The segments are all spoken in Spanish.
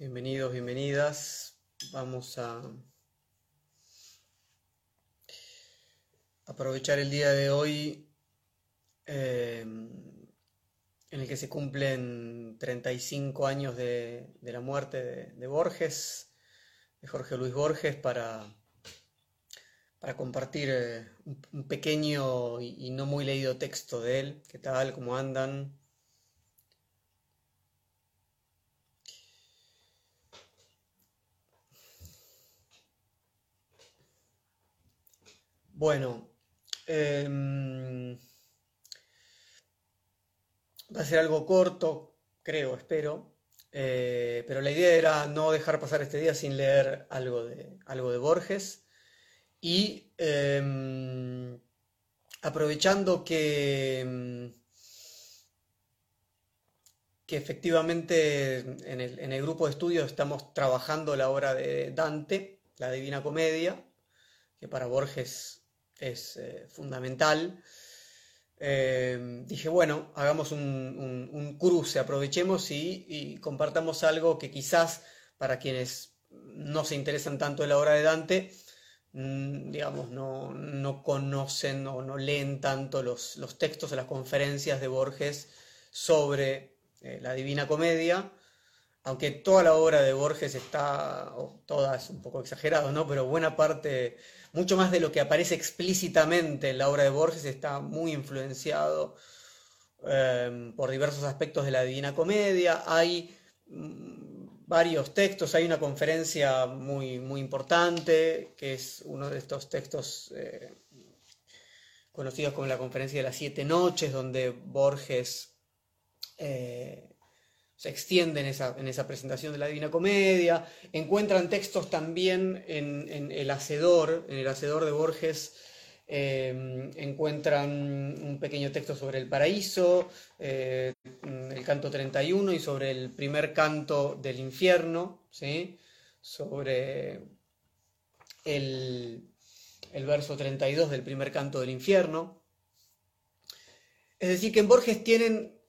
Bienvenidos, bienvenidas. Vamos a aprovechar el día de hoy eh, en el que se cumplen 35 años de, la muerte de, Borges, de Jorge Luis Borges, para, para compartir eh, un, pequeño y, y no muy leído texto de él. ¿Qué tal? ¿Cómo andan? Bueno, em, va a ser algo corto, creo, espero, eh, pero la idea era no dejar pasar este día sin leer algo de, algo de Borges y em, aprovechando que, em, que efectivamente en el, en el grupo de estudio estamos trabajando la obra de Dante, la Divina Comedia, que para Borges es eh, fundamental. Eh, dije, bueno, hagamos un, cruce, aprovechemos y, compartamos algo que quizás para quienes no se interesan tanto en la obra de Dante, mm, digamos, no, conocen o no leen tanto los, textos o las conferencias de Borges sobre eh, la Divina Comedia, aunque toda la obra de Borges está, o toda es un poco exagerado, ¿no? Pero buena parte mucho más de lo que aparece explícitamente en la obra de Borges está muy influenciado em, por diversos aspectos de la Divina Comedia. Hay mm, varios textos, hay una conferencia muy, muy importante, que es uno de estos textos eh, conocidos como la conferencia de las siete noches, donde Borges eh, se extiende en esa, presentación de la Divina Comedia, encuentran textos también en, El Hacedor, en El Hacedor de Borges, eh, encuentran un pequeño texto sobre el paraíso, eh, el canto 31 y sobre el primer canto del infierno, ¿sí? sobre el, el verso 32 del primer canto del infierno. Es decir, que en Borges tienen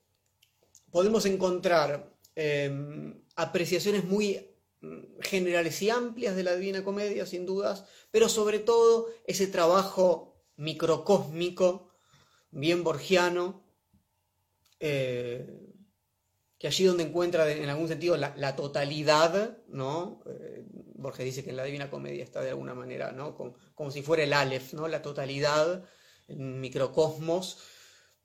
podemos encontrar em, apreciaciones muy mm, generales y amplias de la Divina Comedia, sin dudas, pero sobre todo ese trabajo microcósmico, bien borgiano, eh, que allí donde encuentra en algún sentido la, totalidad, ¿no? Eh, Borges dice que en la Divina Comedia está de alguna manera, ¿no? Como, si fuera el Aleph, ¿no? La totalidad, el microcosmos,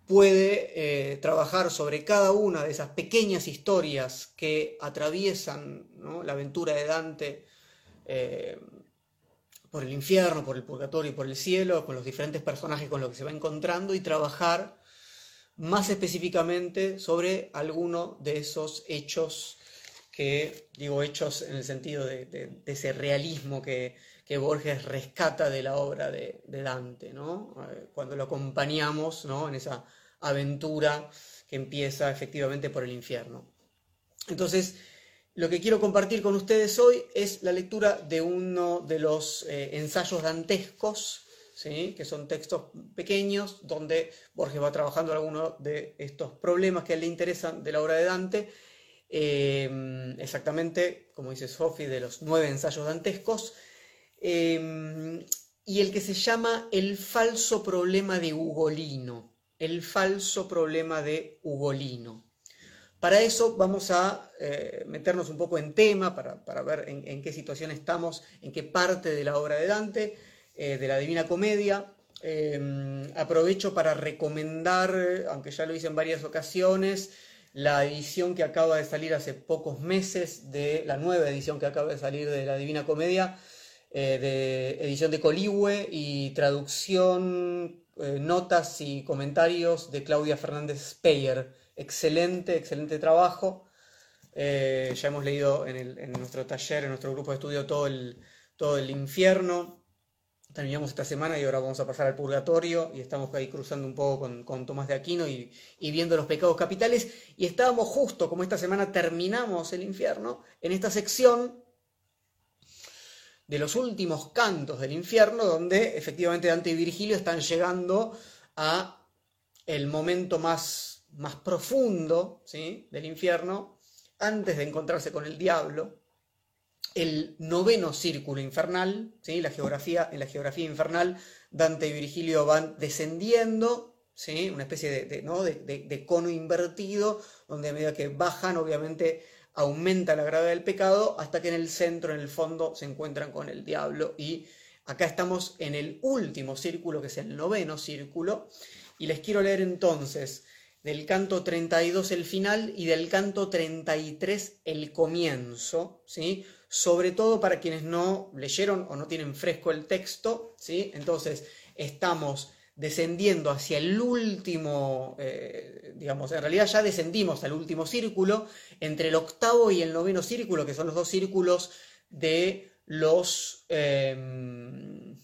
puede eh, trabajar sobre cada una de esas pequeñas historias que atraviesan la aventura de Dante eh, por el infierno, por el purgatorio y por el cielo, con los diferentes personajes con los que se va encontrando y trabajar más específicamente sobre alguno de esos hechos que, digo hechos en el sentido de, ese realismo que, Borges rescata de la obra de, Dante, ¿no? Eh, cuando lo acompañamos ¿no? en esa aventura que empieza efectivamente por el infierno. Entonces, lo que quiero compartir con ustedes hoy es la lectura de uno de los eh, ensayos dantescos, ¿sí? que son textos pequeños donde Borges va trabajando algunos de estos problemas que a él le interesan de la obra de Dante. Eh, exactamente, como dice Sophie, de los nueve ensayos dantescos. Eh, y el que se llama El falso problema de Ugolino el falso problema de Ugolino. Para eso vamos a eh, meternos un poco en tema, para, ver en, qué situación estamos, en qué parte de la obra de Dante, eh, de la Divina Comedia. Eh, aprovecho para recomendar, aunque ya lo hice en varias ocasiones, la edición que acaba de salir hace pocos meses, de la nueva edición que acaba de salir de la Divina Comedia, de edición de Coligüe y traducción eh, notas y comentarios de Claudia Fernández Speyer. Excelente, excelente trabajo. Eh, ya hemos leído en, nuestro taller, en nuestro grupo de estudio, todo el, todo el infierno. Terminamos esta semana y ahora vamos a pasar al purgatorio y estamos ahí cruzando un poco con, Tomás de Aquino y, y, viendo los pecados capitales. Y estábamos justo, como esta semana terminamos el infierno, en esta sección de los últimos cantos del infierno, donde efectivamente Dante y Virgilio están llegando a el momento más, más profundo ¿sí? del infierno, antes de encontrarse con el diablo, el noveno círculo infernal, ¿sí? la geografía, en la geografía infernal, Dante y Virgilio van descendiendo, ¿sí? una especie de, ¿no? de, cono invertido, donde a medida que bajan, obviamente aumenta la gravedad del pecado, hasta que en el centro, en el fondo, se encuentran con el diablo. Y acá estamos en el último círculo, que es el noveno círculo, y les quiero leer entonces del canto 32 el final y del canto 33 el comienzo, ¿sí? sobre todo para quienes no leyeron o no tienen fresco el texto, ¿sí? entonces estamos descendiendo hacia el último, eh, digamos, en realidad ya descendimos al último círculo, entre el octavo y el noveno círculo, que son los dos círculos de los... Em,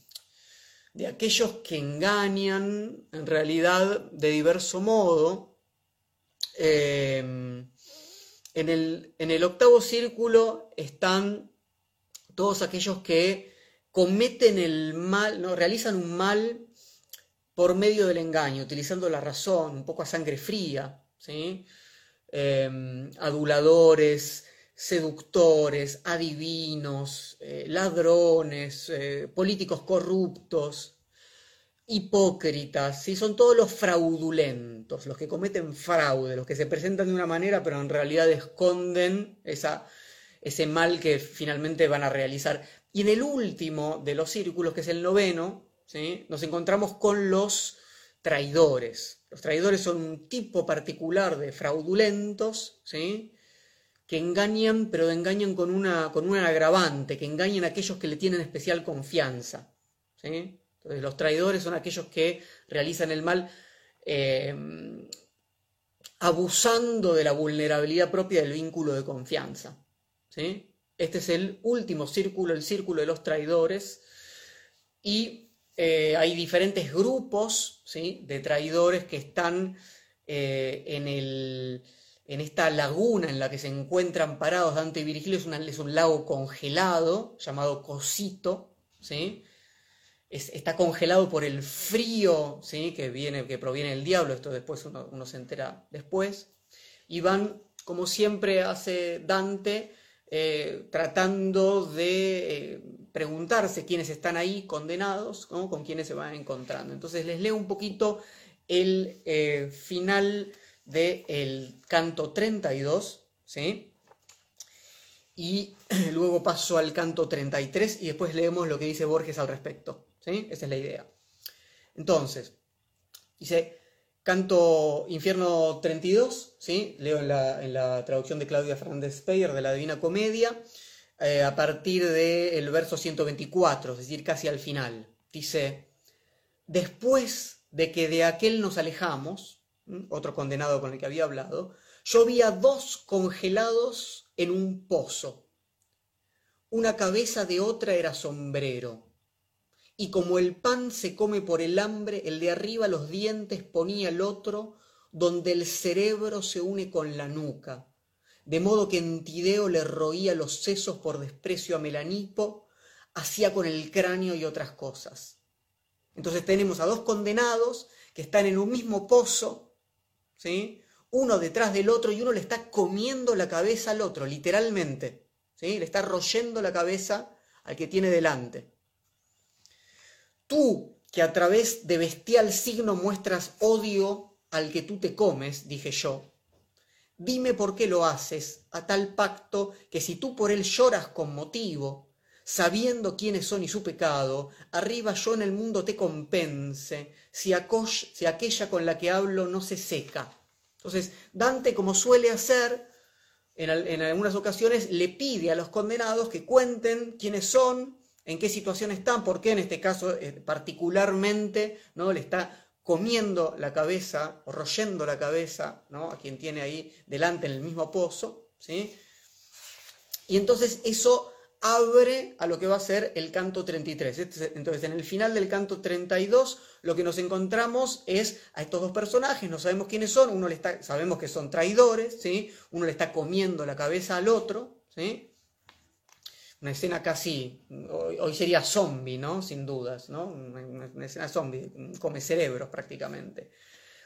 de aquellos que engañan en realidad de diverso modo. Em, en, el, en el octavo círculo están todos aquellos que cometen el mal, realizan un mal por medio del engaño, utilizando la razón, un poco a sangre fría, ¿sí? Em, aduladores, seductores, adivinos, eh, ladrones, eh, políticos corruptos, hipócritas, ¿sí? son todos los fraudulentos, los que cometen fraude, los que se presentan de una manera pero en realidad esconden esa, ese mal que finalmente van a realizar. Y en el último de los círculos, que es el noveno, ¿sí? nos encontramos con los traidores. Los traidores son un tipo particular de fraudulentos, ¿sí? que engañan, pero engañan con, una, con un agravante, que engañan a aquellos que le tienen especial confianza. ¿sí? Entonces, los traidores son aquellos que realizan el mal eh, abusando de la vulnerabilidad propia del vínculo de confianza. ¿sí? Este es el último círculo, el círculo de los traidores, y eh, hay diferentes grupos de traidores que están eh, en esta laguna en la que se encuentran parados Dante y Virgilio, es, un lago congelado llamado Cosito, está congelado por el frío que, viene, que proviene del diablo, esto después uno, se entera después, y van, como siempre hace Dante, eh, tratando de eh, preguntarse quiénes están ahí condenados, con quiénes se van encontrando. Entonces les leo un poquito el eh, final del canto 32, ¿sí? Y luego paso al canto 33 y después leemos lo que dice Borges al respecto, ¿sí? Esa es la idea. Entonces, dice, canto Infierno 32, ¿sí? Leo en la, traducción de Claudia Fernández Speyer de la Divina Comedia, eh, a partir del verso 124, es decir, casi al final. Dice, después de que de aquel nos alejamos, otro condenado con el que había hablado, yo vi a dos congelados en un pozo. Una cabeza de otra era sombrero. Y como el pan se come por el hambre, el de arriba los dientes ponía el otro, donde el cerebro se une con la nuca. De modo que en Tideo le roía los sesos por desprecio a Melanipo, hacía con el cráneo y otras cosas. Entonces tenemos a dos condenados que están en un mismo pozo, uno detrás del otro y uno le está comiendo la cabeza al otro, literalmente. ¿sí? Le está royendo la cabeza al que tiene delante. Tú, que a través de bestial signo muestras odio al que tú te comes, dije yo, dime por qué lo haces a tal pacto que si tú por él lloras con motivo, sabiendo quiénes son y su pecado, arriba yo en el mundo te compense, si, aquella con la que hablo no se seca. Entonces, Dante, como suele hacer, en, algunas ocasiones le pide a los condenados que cuenten quiénes son, en qué situación están, porque en este caso eh, particularmente ¿no? le está comiendo la cabeza, o royendo la cabeza ¿no? a quien tiene ahí delante en el mismo pozo. ¿sí? Y entonces eso abre a lo que va a ser el canto 33. Este entonces, en el final del canto 32, lo que nos encontramos es a estos dos personajes, no sabemos quiénes son, uno le está, sabemos que son traidores, ¿sí? uno le está comiendo la cabeza al otro, ¿sí? Una escena casi, hoy, sería zombie, ¿no? Sin dudas, ¿no? Una, escena zombie, come cerebros prácticamente.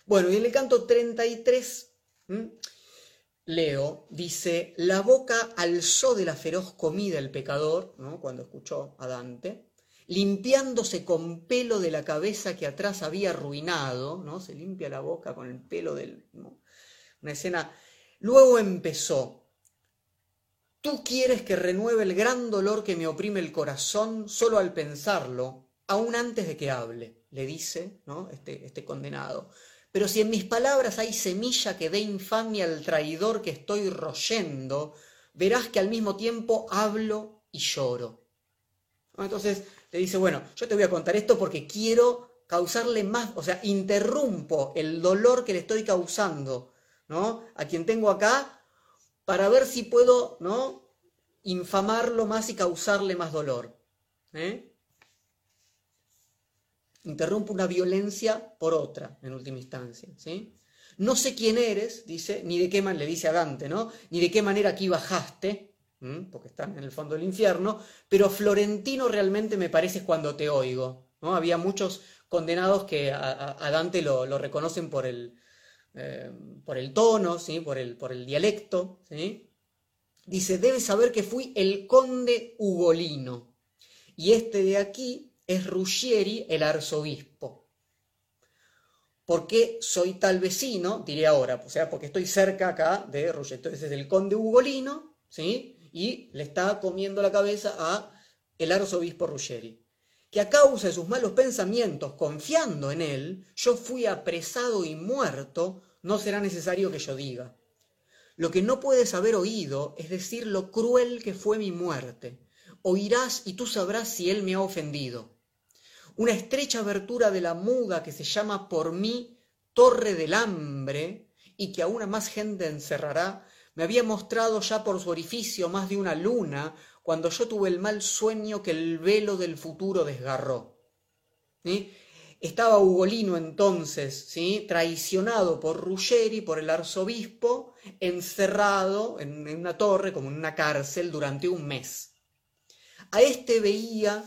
Bueno, y en el canto 33 leo, dice, la boca alzó de la feroz comida el pecador, ¿no? cuando escuchó a Dante, limpiándose con pelo de la cabeza que atrás había arruinado, ¿no? Se limpia la boca con el pelo del... Una escena... Luego empezó, tú quieres que renueve el gran dolor que me oprime el corazón solo al pensarlo, aún antes de que hable, le dice ¿no? este, este condenado. Pero si en mis palabras hay semilla que dé infamia al traidor que estoy royendo, verás que al mismo tiempo hablo y lloro. Entonces, le dice, bueno, yo te voy a contar esto porque quiero causarle más, o sea, interrumpo el dolor que le estoy causando, ¿no? A quien tengo acá para ver si puedo, ¿no? Infamarlo más y causarle más dolor. ¿eh? Interrumpo una violencia por otra, en última instancia, ¿sí? No sé quién eres, dice, ni de qué manera, le dice a Dante, ¿no? Ni de qué manera aquí bajaste, porque están en el fondo del infierno, pero Florentino realmente me parece cuando te oigo. ¿no? Había muchos condenados que a, Dante lo, reconocen por el, eh, por el tono, ¿sí? por, el, por el dialecto. ¿sí? Dice, debes saber que fui el conde Ugolino, y este de aquí es Ruggieri, el arzobispo. ¿Por qué soy tal vecino? Diré ahora, o sea, porque estoy cerca acá de Ruggieri. Entonces es el conde Ugolino, ¿sí? y le está comiendo la cabeza a el arzobispo Ruggeri, que a causa de sus malos pensamientos, confiando en él, yo fui apresado y muerto, no será necesario que yo diga. Lo que no puedes haber oído es decir lo cruel que fue mi muerte. Oirás y tú sabrás si él me ha ofendido. Una estrecha abertura de la muda que se llama por mí Torre del Hambre y que a más gente encerrará, me había mostrado ya por su orificio más de una luna cuando yo tuve el mal sueño que el velo del futuro desgarró. Estaba Ugolino entonces, ¿sí? traicionado por Ruggeri, por el arzobispo, encerrado en una torre, como en una cárcel, durante un mes. A este veía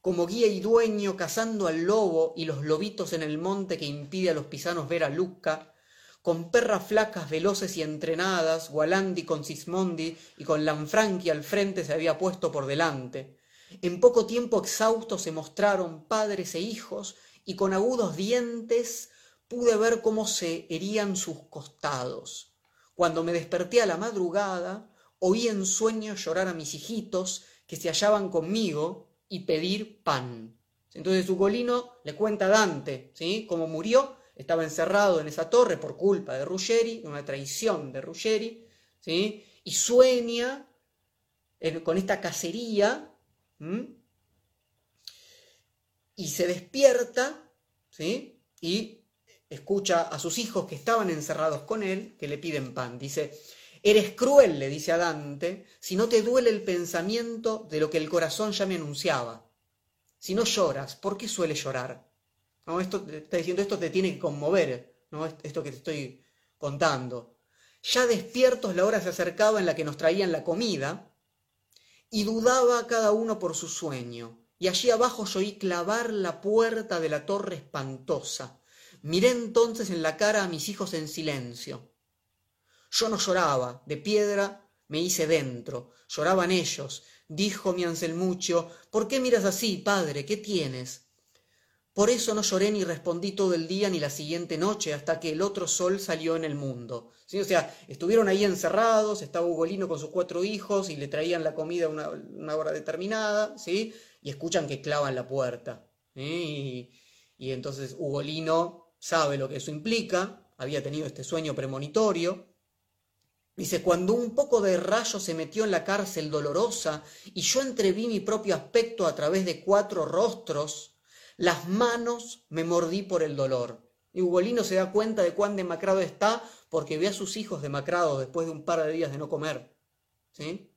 como guía y dueño cazando al lobo y los lobitos en el monte que impide a los pisanos ver a Luca, con perras flacas, veloces y entrenadas, Gualandi con Sismondi y con Lanfranchi al frente se había puesto por delante. En poco tiempo exhaustos se mostraron padres e hijos, y con agudos dientes pude ver cómo se herían sus costados. Cuando me desperté a la madrugada, oí en sueño llorar a mis hijitos que se hallaban conmigo y pedir pan. Entonces Ugolino le cuenta a Dante, ¿sí? Cómo murió estaba encerrado en esa torre por culpa de Ruggeri, una traición de Ruggeri, ¿sí? y sueña con esta cacería y se despierta ¿sí? y escucha a sus hijos que estaban encerrados con él que le piden pan. Dice, eres cruel, le dice a Dante, si no te duele el pensamiento de lo que el corazón ya me anunciaba. Si no lloras, ¿por qué suele llorar? ¿no? Esto está diciendo esto te tiene que conmover, ¿no? Esto que te estoy contando. Ya despiertos la hora se acercaba en la que nos traían la comida y dudaba cada uno por su sueño. Y allí abajo yo oí clavar la puerta de la torre espantosa. Miré entonces en la cara a mis hijos en silencio. Yo no lloraba, de piedra me hice dentro, lloraban ellos. Dijo mi Anselmucho, ¿por qué miras así, padre? ¿Qué tienes? Por eso no lloré ni respondí todo el día ni la siguiente noche hasta que el otro sol salió en el mundo. ¿Sí? O sea, estuvieron ahí encerrados, estaba Ugolino con sus cuatro hijos y le traían la comida a una, hora determinada, ¿sí? Y escuchan que clavan la puerta. Y, y entonces Ugolino sabe lo que eso implica, había tenido este sueño premonitorio, Dice, cuando un poco de rayo se metió en la cárcel dolorosa y yo entreví mi propio aspecto a través de cuatro rostros, las manos me mordí por el dolor. Y Ugolino se da cuenta de cuán demacrado está porque ve a sus hijos demacrados después de un par de días de no comer. ¿Sí?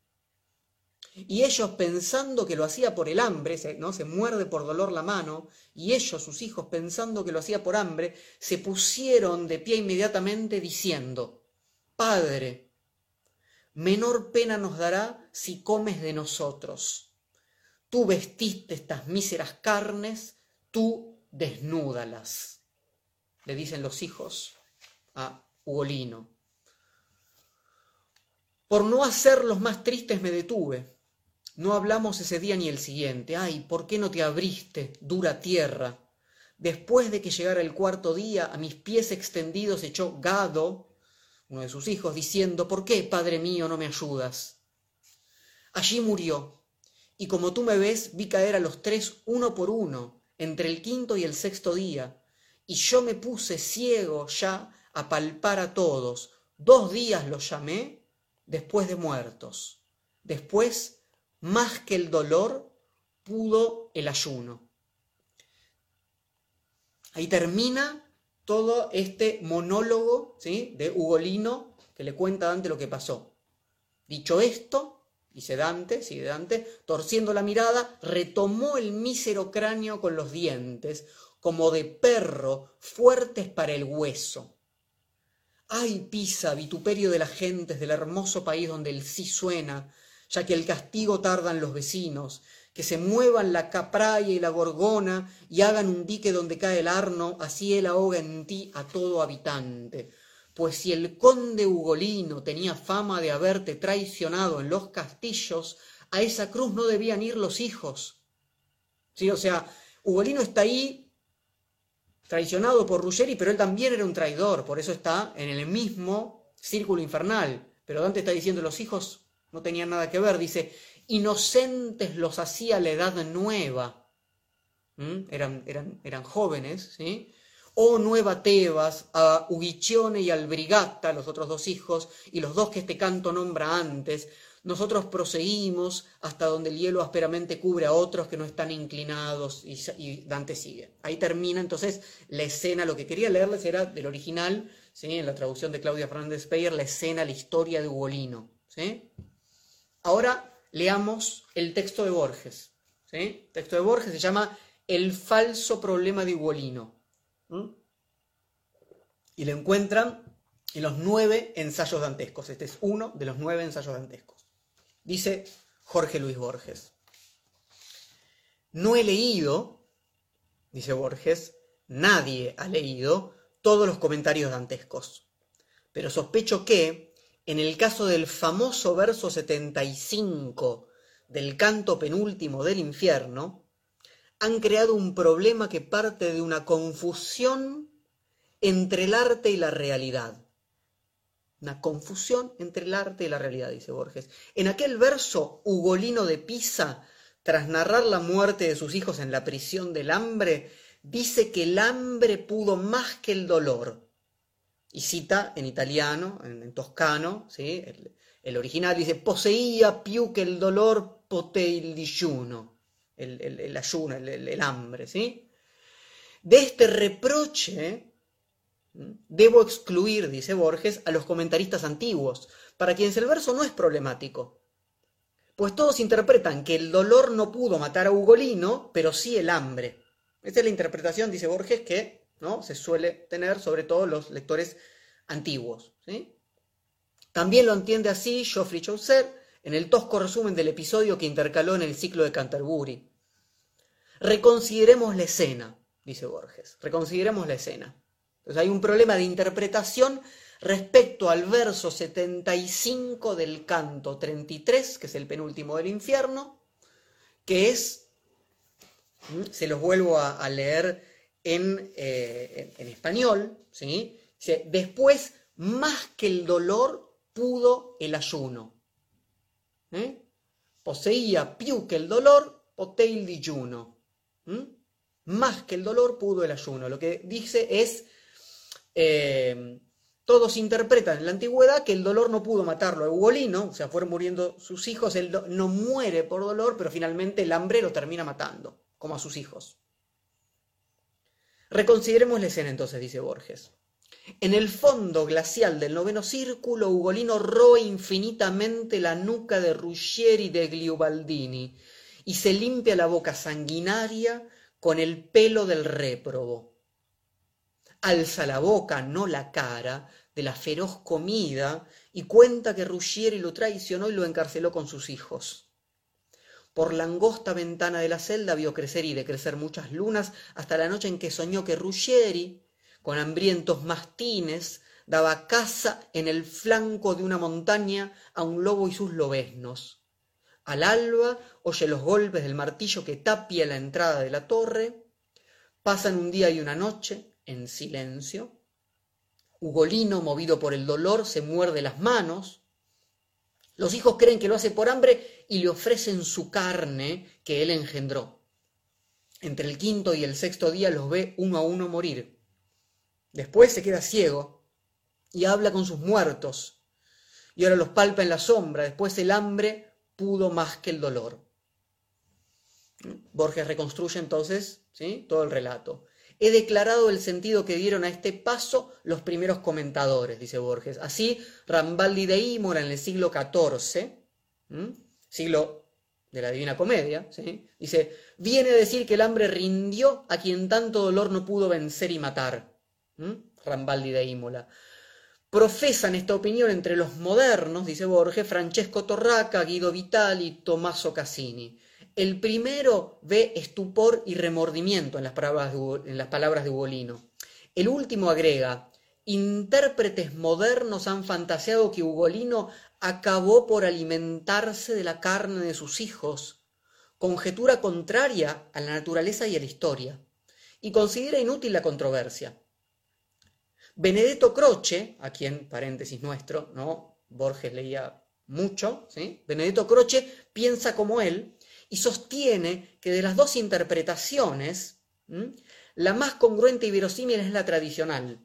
Y ellos pensando que lo hacía por el hambre, ¿no? se muerde por dolor la mano, y ellos, sus hijos, pensando que lo hacía por hambre, se pusieron de pie inmediatamente diciendo, Padre, menor pena nos dará si comes de nosotros. Tú vestiste estas míseras carnes, tú desnúdalas, le dicen los hijos a Ugolino. Por no hacer los más tristes me detuve. No hablamos ese día ni el siguiente. Ay, ¿por qué no te abriste, dura tierra? Después de que llegara el cuarto día, a mis pies extendidos echó Gado, uno de sus hijos, diciendo, ¿por qué, padre mío, no me ayudas? Allí murió, y como tú me ves, vi caer a los tres uno por uno, entre el quinto y el sexto día, y yo me puse ciego ya a palpar a todos. Dos días los llamé después de muertos. Después, más que el dolor, pudo el ayuno. Ahí termina todo este monólogo ¿sí? de Ugolino que le cuenta a Dante lo que pasó. Dicho esto, dice Dante, sigue Dante, torciendo la mirada, retomó el mísero cráneo con los dientes, como de perro, fuertes para el hueso. Ay, Pisa, vituperio de las gentes del hermoso país donde el sí suena, ya que el castigo tardan los vecinos, que se muevan la capraya y la gorgona y hagan un dique donde cae el arno, así él ahoga en ti a todo habitante. Pues si el conde Ugolino tenía fama de haberte traicionado en los castillos, a esa cruz no debían ir los hijos. Sí, o sea, Ugolino está ahí traicionado por Ruggeri, pero él también era un traidor, por eso está en el mismo círculo infernal. Pero Dante está diciendo, los hijos no tenían nada que ver, dice, inocentes los hacía la edad nueva. ¿Mm? Eran, eran, eran jóvenes, ¿sí? O Nueva Tebas, a Uguiccione y al Brigata, los otros dos hijos, y los dos que este canto nombra antes, nosotros proseguimos hasta donde el hielo ásperamente cubre a otros que no están inclinados y, Dante sigue. Ahí termina entonces la escena, lo que quería leerles era del original, ¿sí? en la traducción de Claudia Fernández Peyer, la escena, la historia de Ugolino. ¿sí? Ahora leamos el texto de Borges. El texto de Borges se llama El falso problema de Ugolino. Y lo encuentran en los nueve ensayos dantescos. Este es uno de los nueve ensayos dantescos. Dice Jorge Luis Borges. No he leído, dice Borges, nadie ha leído todos los comentarios dantescos, pero sospecho que, en el caso del famoso verso 75 del canto penúltimo del infierno, han creado un problema que parte de una confusión entre el arte y la realidad una confusión entre el arte y la realidad, dice Borges. En aquel verso ugolino de Pisa, tras narrar la muerte de sus hijos en la prisión del hambre, dice que el hambre pudo más que el dolor. Y cita en italiano, en, toscano, ¿sí? el, original dice, poseía più que el dolor poté il digiuno, el, el ayuno, el, hambre. ¿sí? De este reproche Debo excluir, dice Borges, a los comentaristas antiguos, para quienes el verso no es problemático, pues todos interpretan que el dolor no pudo matar a Ugolino, pero sí el hambre. Esta es la interpretación, dice Borges, que ¿no? se suele tener sobre todo los lectores antiguos. También lo entiende así Geoffrey Chaucer en el tosco resumen del episodio que intercaló en el ciclo de Canterbury. Reconsideremos la escena, dice Borges, reconsideremos la escena. Hay un problema de interpretación respecto al verso 75 del canto 33, que es el penúltimo del infierno, que es, se los vuelvo a, leer eh, en, español, ¿sí? después, más que el dolor, pudo el ayuno. ¿eh? Poseía più que el dolor, poté il digiuno. Más que el dolor, pudo el ayuno. Lo que dice es eh, todos interpretan en la antigüedad que el dolor no pudo matarlo a Ugolino, o sea, fueron muriendo sus hijos, él no muere por dolor, pero finalmente el hambre lo termina matando, como a sus hijos. Reconsideremos la escena entonces, dice Borges. En el fondo glacial del noveno círculo, Ugolino roe infinitamente la nuca de Ruggieri de Gliubaldini y se limpia la boca sanguinaria con el pelo del réprobo alza la boca, no la cara, de la feroz comida y cuenta que Ruggieri lo traicionó y lo encarceló con sus hijos. Por la angosta ventana de la celda vio crecer y decrecer muchas lunas hasta la noche en que soñó que Ruggieri, con hambrientos mastines, daba caza en el flanco de una montaña a un lobo y sus lobesnos. Al alba oye los golpes del martillo que tapia la entrada de la torre. Pasan un día y una noche en silencio. Ugolino, movido por el dolor, se muerde las manos. Los hijos creen que lo hace por hambre y le ofrecen su carne que él engendró. Entre el quinto y el sexto día los ve uno a uno morir. Después se queda ciego y habla con sus muertos. Y ahora los palpa en la sombra. Después el hambre pudo más que el dolor. Borges reconstruye entonces ¿sí? todo el relato. He declarado el sentido que dieron a este paso los primeros comentadores, dice Borges. Así, Rambaldi de Imola en el siglo XIV, siglo de la Divina Comedia, ¿sí? dice, viene a decir que el hambre rindió a quien tanto dolor no pudo vencer y matar. Rambaldi de Imola. Profesan esta opinión entre los modernos, dice Borges, Francesco Torraca, Guido Vitali Tommaso Cassini. El primero ve estupor y remordimiento en las palabras de, en las palabras de Ugolino. El último agrega, intérpretes modernos han fantaseado que Ugolino acabó por alimentarse de la carne de sus hijos, conjetura contraria a la naturaleza y a la historia, y considera inútil la controversia. Benedetto Croce, a quien, paréntesis nuestro, ¿no? Borges leía mucho, ¿sí? Benedetto Croce piensa como él y sostiene que de las dos interpretaciones, la más congruente y verosímil es la tradicional.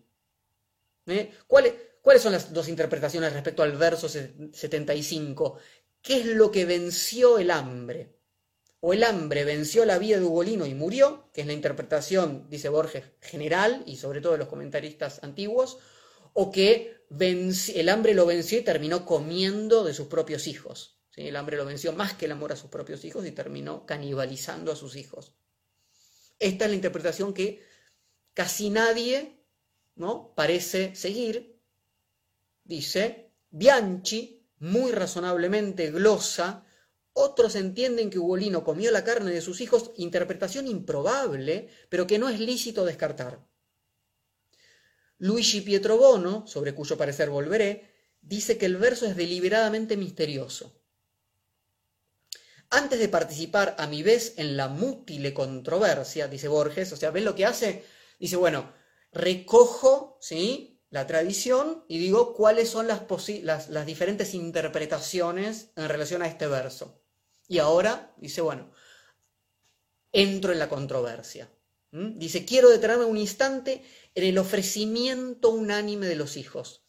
¿Eh? ¿Cuáles, ¿Cuáles son las dos interpretaciones respecto al verso 75? ¿Qué es lo que venció el hambre? o el hambre venció la vida de Ugolino y murió, que es la interpretación, dice Borges, general y sobre todo de los comentaristas antiguos, o que el hambre lo venció y terminó comiendo de sus propios hijos. El hambre lo venció más que el amor a sus propios hijos y terminó canibalizando a sus hijos. Esta es la interpretación que casi nadie ¿no? parece seguir. Dice Bianchi, muy razonablemente glosa otros entienden que Ugolino comió la carne de sus hijos, interpretación improbable, pero que no es lícito descartar. Luigi Pietrobono, sobre cuyo parecer volveré, dice que el verso es deliberadamente misterioso. Antes de participar a mi vez en la mútile controversia, dice Borges, o sea, ¿ven lo que hace? Dice, bueno, recojo, ¿sí? La tradición y digo cuáles son las, diferentes interpretaciones en relación a este verso. Y ahora dice, bueno, entro en la controversia. Dice, quiero detenerme un instante en el ofrecimiento unánime de los hijos.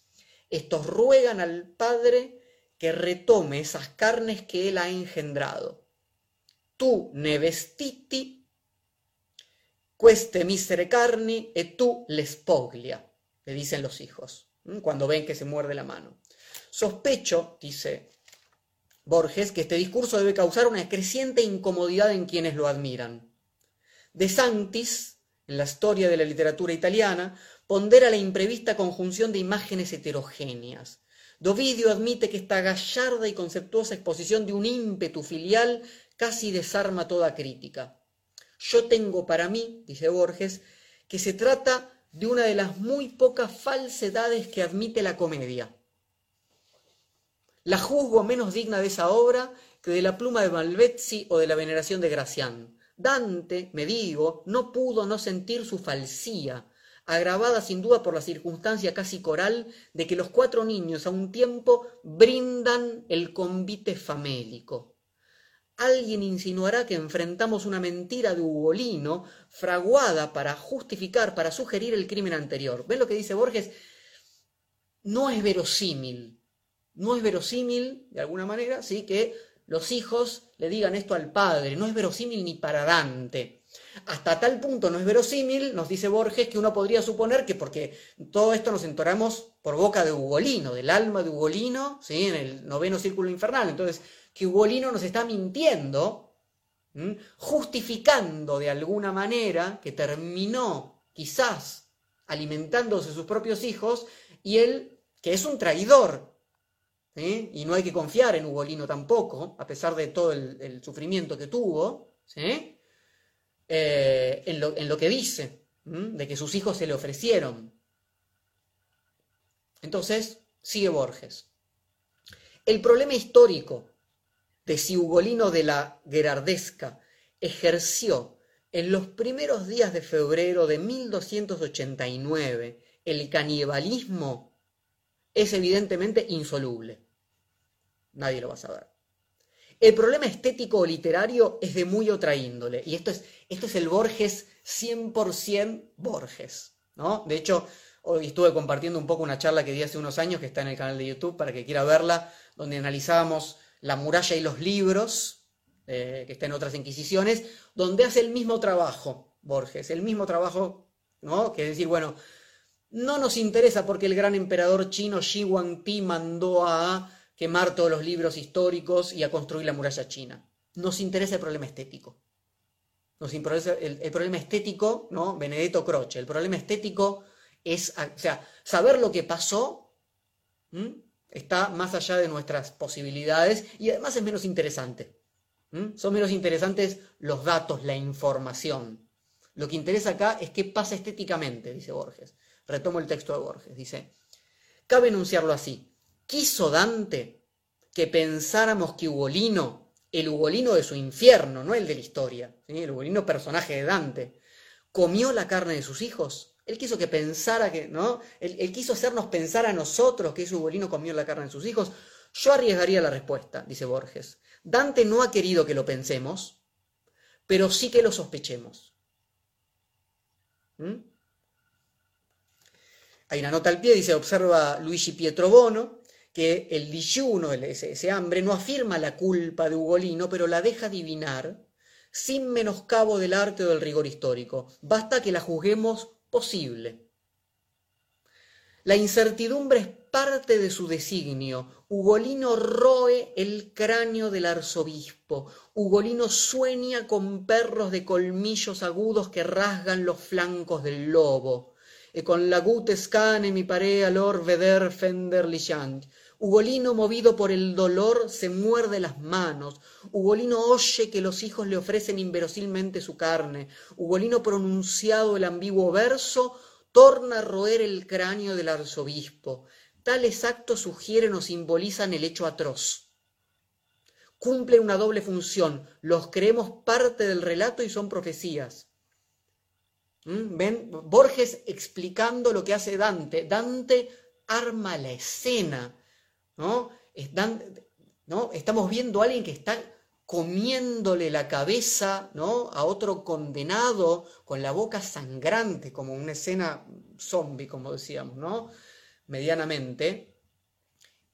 Estos ruegan al Padre que retome esas carnes que Él ha engendrado. Tu ne vestiti, queste misere carni e tu les poglia, le dicen los hijos, cuando ven que se muerde la mano. Sospecho, dice Borges que este discurso debe causar una creciente incomodidad en quienes lo admiran. De Santis, en la historia de la literatura italiana, pondera la imprevista conjunción de imágenes heterogéneas. Dovidio admite que esta gallarda y conceptuosa exposición de un ímpetu filial casi desarma toda crítica. Yo tengo para mí, dice Borges, que se trata de una de las muy pocas falsedades que admite la comedia la juzgo menos digna de esa obra que de la pluma de Malvezzi o de la veneración de Gracián. Dante, me digo, no pudo no sentir su falsía, agravada sin duda por la circunstancia casi coral de que los cuatro niños a un tiempo brindan el convite famélico. Alguien insinuará que enfrentamos una mentira de Ugolino fraguada para justificar, para sugerir el crimen anterior. ¿Ven lo que dice Borges? No es verosímil no es verosímil, de alguna manera, ¿sí? que los hijos le digan esto al padre. No es verosímil ni para Dante. Hasta tal punto no es verosímil, nos dice Borges, que uno podría suponer que porque todo esto nos entoramos por boca de Ugolino, del alma de Ugolino, ¿sí? en el noveno círculo infernal. Entonces, que Ugolino nos está mintiendo, justificando de alguna manera que terminó quizás alimentándose sus propios hijos y él, que es un traidor, y no hay que confiar en Ugolino tampoco, a pesar de todo el, sufrimiento que tuvo, ¿sí? Eh, en, lo, que dice, de que sus hijos se le ofrecieron. Entonces, sigue Borges. El problema histórico de si Ugolino de la Gerardesca ejerció en los primeros días de febrero de 1289 el canibalismo es evidentemente insoluble. Nadie lo va a saber. El problema estético o literario es de muy otra índole, y esto es, esto es el Borges 100% Borges. ¿no? De hecho, hoy estuve compartiendo un poco una charla que di hace unos años, que está en el canal de YouTube, para que quiera verla, donde analizábamos la muralla y los libros, eh, que está en otras inquisiciones, donde hace el mismo trabajo, Borges, el mismo trabajo, ¿no? Que es decir, bueno, no nos interesa porque el gran emperador chino Shi Huangdi mandó a quemar todos los libros históricos y a construir la muralla china. Nos interesa el problema estético. Nos interesa el, problema estético, ¿no? Benedetto Croce. El problema estético es, o sea, saber lo que pasó está más allá de nuestras posibilidades y además es menos interesante. Son menos interesantes los datos, la información. Lo que interesa acá es qué pasa estéticamente, dice Borges. Retomo el texto de Borges. Dice, cabe enunciarlo así. ¿Quiso Dante que pensáramos que Ugolino, el Ugolino de su infierno, no el de la historia, el Ugolino personaje de Dante, comió la carne de sus hijos? Él quiso que pensara que, ¿no? Él, quiso hacernos pensar a nosotros que ese Ugolino comió la carne de sus hijos. Yo arriesgaría la respuesta, dice Borges. Dante no ha querido que lo pensemos, pero sí que lo sospechemos. ¿Mm? Hay una nota al pie, dice, observa Luigi Pietro Bono, que el digiuno, ese, ese hambre, no afirma la culpa de Ugolino, pero la deja adivinar sin menoscabo del arte o del rigor histórico. Basta que la juzguemos posible. La incertidumbre es parte de su designio. Ugolino roe el cráneo del arzobispo. Ugolino sueña con perros de colmillos agudos que rasgan los flancos del lobo. E con la gute scane mi parea lor veder fender. Ugolino, movido por el dolor, se muerde las manos. Ugolino oye que los hijos le ofrecen inverosímilmente su carne. Ugolino, pronunciado el ambiguo verso, torna a roer el cráneo del arzobispo. Tales actos sugieren o simbolizan el hecho atroz. Cumplen una doble función. Los creemos parte del relato y son profecías. ¿Mm? ¿Ven? Borges explicando lo que hace Dante. Dante arma la escena ¿no? ¿no? Estamos viendo a alguien que está comiéndole la cabeza a otro condenado con la boca sangrante, como una escena zombie, como decíamos, ¿no? medianamente.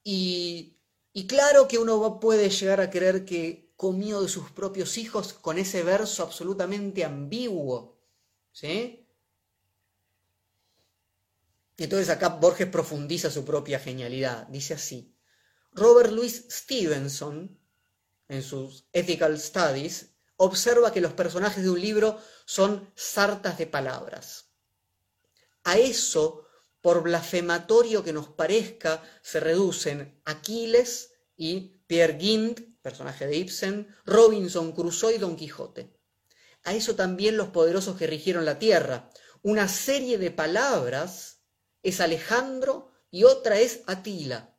Y, y claro que uno puede llegar a creer que comió de sus propios hijos con ese verso absolutamente ambiguo. ¿sí? Entonces acá Borges profundiza su propia genialidad. Dice así, Robert Louis Stevenson, en sus Ethical Studies, observa que los personajes de un libro son sartas de palabras. A eso, por blasfematorio que nos parezca, se reducen Aquiles y Pierre Gint, personaje de Ibsen, Robinson Crusoe y Don Quijote. A eso también los poderosos que rigieron la tierra. Una serie de palabras es Alejandro y otra es Atila.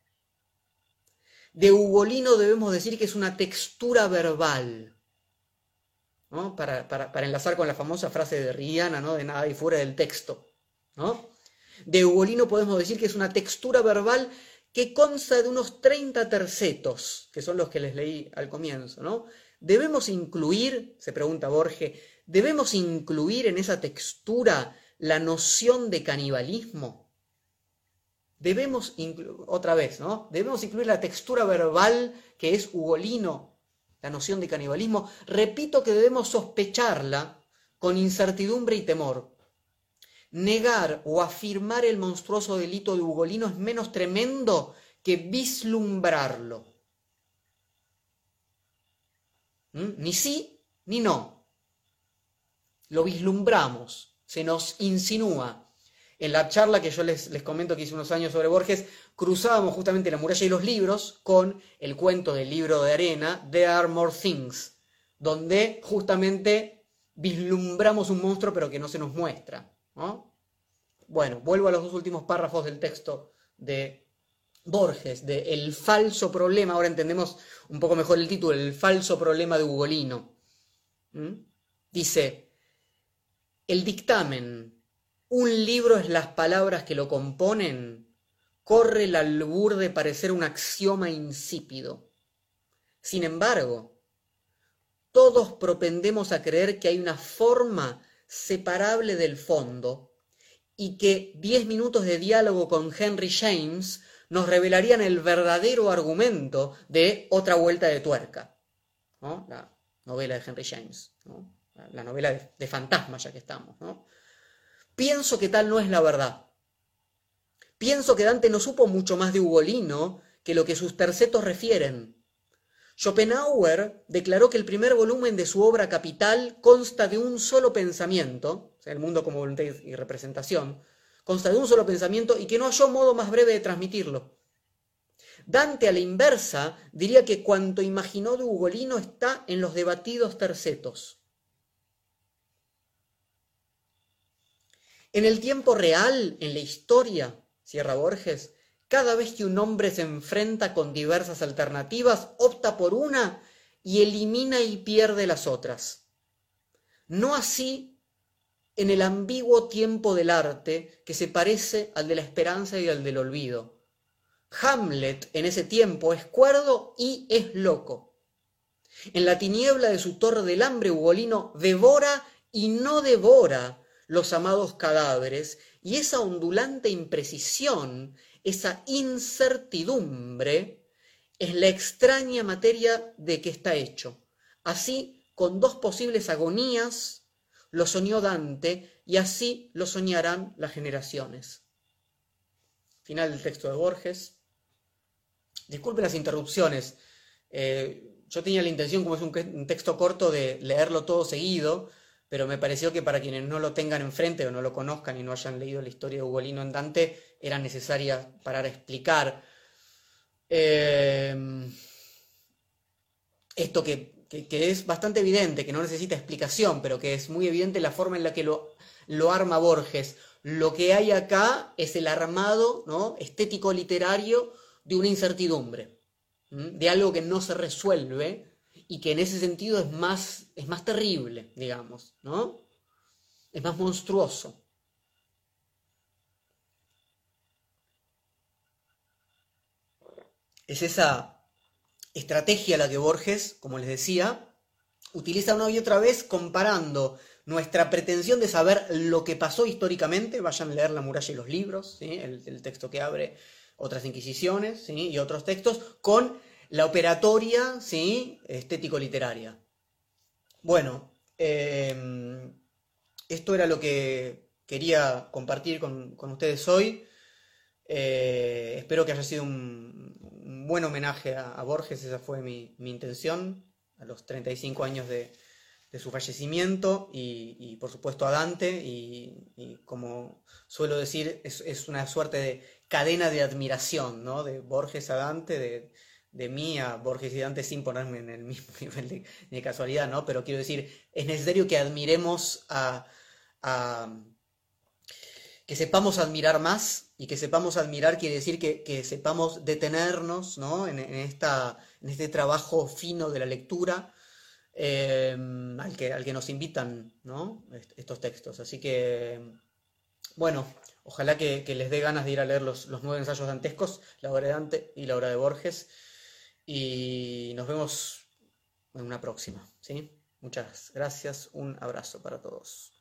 De Ugolino debemos decir que es una textura verbal, para, enlazar con la famosa frase de Rihanna, ¿no? de nada hay fuera del texto. ¿no? De Ugolino podemos decir que es una textura verbal que consta de unos 30 tercetos, que son los que les leí al comienzo. ¿no? Debemos incluir, se pregunta Borges, debemos incluir en esa textura la noción de canibalismo debemos otra vez, ¿no? Debemos incluir la textura verbal que es ugolino, la noción de canibalismo. Repito que debemos sospecharla con incertidumbre y temor. Negar o afirmar el monstruoso delito de Ugolino es menos tremendo que vislumbrarlo. ¿Mm? Ni sí ni no. Lo vislumbramos, se nos insinúa, en la charla que yo les, les, comento que hice unos años sobre Borges, cruzábamos justamente la muralla y los libros con el cuento del libro de arena, There Are More Things, donde justamente vislumbramos un monstruo pero que no se nos muestra. Bueno, vuelvo a los dos últimos párrafos del texto de Borges, de El falso problema, ahora entendemos un poco mejor el título, El falso problema de Ugolino. ¿Mm? Dice, el dictamen, un libro es las palabras que lo componen, corre el albur de parecer un axioma insípido. Sin embargo, todos propendemos a creer que hay una forma separable del fondo y que diez minutos de diálogo con Henry James nos revelarían el verdadero argumento de Otra Vuelta de Tuerca, la novela de Henry James, la novela de, de fantasma ya que estamos. Pienso que tal no es la verdad. Pienso que Dante no supo mucho más de Ugolino que lo que sus tercetos refieren. Schopenhauer declaró que el primer volumen de su obra capital consta de un solo pensamiento, o sea, el mundo como voluntad y representación, consta de un solo pensamiento y que no halló modo más breve de transmitirlo. Dante a la inversa diría que cuanto imaginó de Ugolino está en los debatidos tercetos. En el tiempo real, en la historia, cierra Borges, cada vez que un hombre se enfrenta con diversas alternativas, opta por una y elimina y pierde las otras. No así en el ambiguo tiempo del arte que se parece al de la esperanza y al del olvido. Hamlet en ese tiempo es cuerdo y es loco. En la tiniebla de su torre del hambre, Ugolino devora y no devora los amados cadáveres, y esa ondulante imprecisión, esa incertidumbre, es la extraña materia de que está hecho. Así, con dos posibles agonías, lo soñó Dante y así lo soñarán las generaciones. Final del texto de Borges. Disculpen las interrupciones. Eh, yo tenía la intención, como es un, texto corto, de leerlo todo seguido, pero me pareció que para quienes no lo tengan enfrente o no lo conozcan y no hayan leído la historia de Ugolino en Dante, era necesaria para explicar eh, esto que que, es bastante evidente, que no necesita explicación, pero que es muy evidente la forma en la que lo, lo arma Borges. Lo que hay acá es el armado ¿no? estético literario de una incertidumbre, de algo que no se resuelve y que en ese sentido es más, es más terrible, digamos, ¿no? Es más monstruoso. Es esa estrategia la que Borges, como les decía, utiliza una y otra vez comparando nuestra pretensión de saber lo que pasó históricamente, vayan a leer La muralla y los libros, el, texto que abre otras inquisiciones y otros textos, con la operatoria ¿sí? estético-literaria. Bueno, em, esto era lo que quería compartir con, ustedes hoy. Eh, espero que haya sido un, buen homenaje a, Borges, esa fue mi, intención, a los 35 años de, su fallecimiento y, por supuesto a Dante y, como suelo decir es, una suerte de cadena de admiración, ¿no? De Borges a Dante, de, mí a Borges y Dante sin ponerme en el mismo nivel de, casualidad, ¿no? Pero quiero decir, es necesario que admiremos a que sepamos admirar más y que sepamos admirar quiere decir que, sepamos detenernos ¿no? en, esta, en este trabajo fino de la lectura eh, al, que, al que nos invitan ¿no? estos textos. Así que, bueno, ojalá que, les dé ganas de ir a leer los, los nueve ensayos dantescos, la obra de Dante y la obra de Borges. Y nos vemos en una próxima. ¿sí? Muchas gracias, un abrazo para todos.